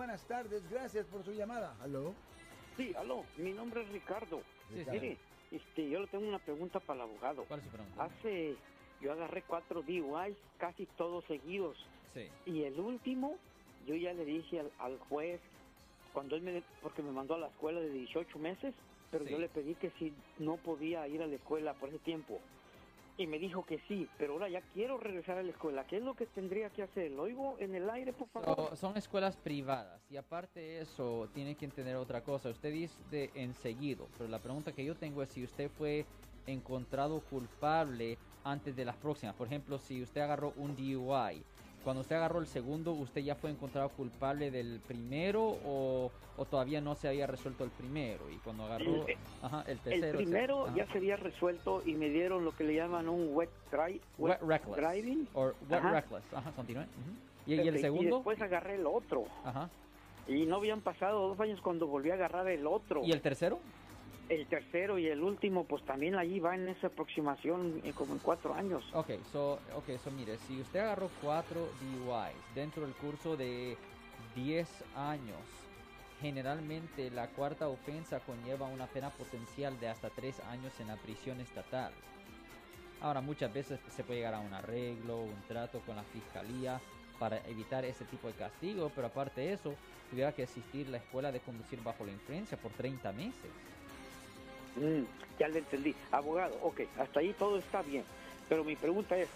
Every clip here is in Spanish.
buenas tardes, gracias por su llamada. ¿Aló? Sí, aló, mi nombre es Ricardo. Sí, sí. Mire, este, yo le tengo una pregunta para el abogado. ¿Cuál es su pregunta? Hace, yo agarré cuatro DUIs, casi todos seguidos. Sí. Y el último, yo ya le dije al, al juez, cuando él me, porque me mandó a la escuela de 18 meses, pero Sí. yo le pedí que si no podía ir a la escuela por ese tiempo. Y me dijo que sí, pero ahora ya quiero regresar a la escuela. ¿Qué es lo que tendría que hacer? ¿Lo oigo en el aire, por favor? So, son escuelas privadas y aparte de eso tiene que entender otra cosa. Usted dice de enseguido, pero la pregunta que yo tengo es si usted fue encontrado culpable antes de las próximas. Por ejemplo, si usted agarró un DUI, cuando usted agarró el segundo, ¿usted ya fue encontrado culpable del primero o, o todavía no se había resuelto el primero? Y cuando agarró El- ajá, el El tercero... se- primero ya se había resuelto y me dieron lo que le llaman un wet, dri- Wet reckless. driving. Or wet Ajá. reckless. Ajá, continúe. ¿Y, y el segundo? después agarré el otro. Ajá. Y no habían pasado dos años cuando volví a agarrar el otro. ¿Y el tercero? El tercero y el último, pues también allí va en esa aproximación eh, como en cuatro años. Ok, so, okay, so mire, si usted agarró cuatro DUIs dentro del curso de 10 años, generalmente la cuarta ofensa conlleva una pena potencial de hasta 3 años en la prisión estatal. Ahora, muchas veces se puede llegar a un arreglo, un trato con la fiscalía para evitar ese tipo de castigo, pero aparte de eso, tuviera que asistir la escuela de conducir bajo la influencia por 30 meses. Mm, ya le entendí. Abogado, ok, hasta ahí todo está bien. Pero mi pregunta es,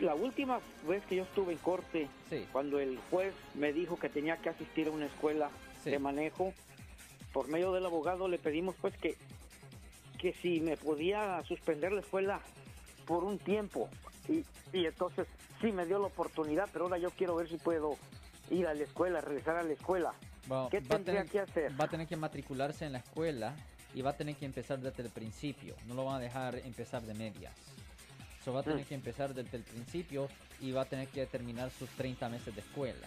la última vez que yo estuve en corte, Sí, cuando el juez me dijo que tenía que asistir a una escuela sí. de manejo, por medio del abogado le pedimos pues que, que si me podía suspender la escuela por un tiempo. Y, y entonces sí me dio la oportunidad, pero ahora yo quiero ver si puedo ir a la escuela, regresar a la escuela. Bueno, ¿Qué tendría tener- que hacer? va a tener que matricularse en la escuela y va a tener que empezar desde el principio. No lo van a dejar empezar de medias. So va a tener Mm. que empezar desde el principio y va a tener que terminar sus 30 meses de escuela.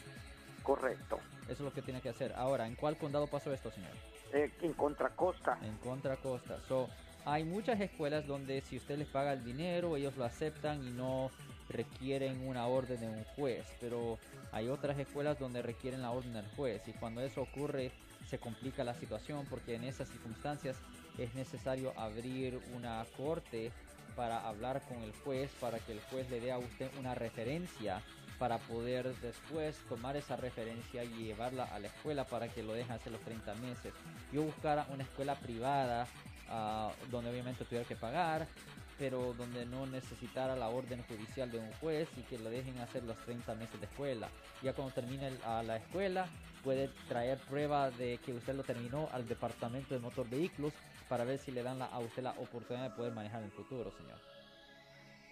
Correcto. Eso es lo que tiene que hacer. Ahora, ¿en cuál condado pasó esto, señor? Eh, en Contracosta. En Contra Costa. So, hay muchas escuelas donde si usted les paga el dinero, ellos lo aceptan y no requieren una orden de un juez. Pero hay otras escuelas donde requieren la orden del juez. Y cuando eso ocurre, se complica la situación porque en esas circunstancias es necesario abrir una corte para hablar con el juez, para que el juez le dé a usted una referencia para poder después tomar esa referencia y llevarla a la escuela para que lo dejen hacer los 30 meses. Yo buscara una escuela privada ah, donde obviamente tuviera que pagar, pero donde no necesitara la orden judicial de un juez y que lo dejen hacer los 30 meses de escuela. Ya cuando termine a la escuela puede traer prueba de que usted lo terminó al departamento de motor vehículos para ver si le dan la- a usted la oportunidad de poder manejar en el futuro, señor.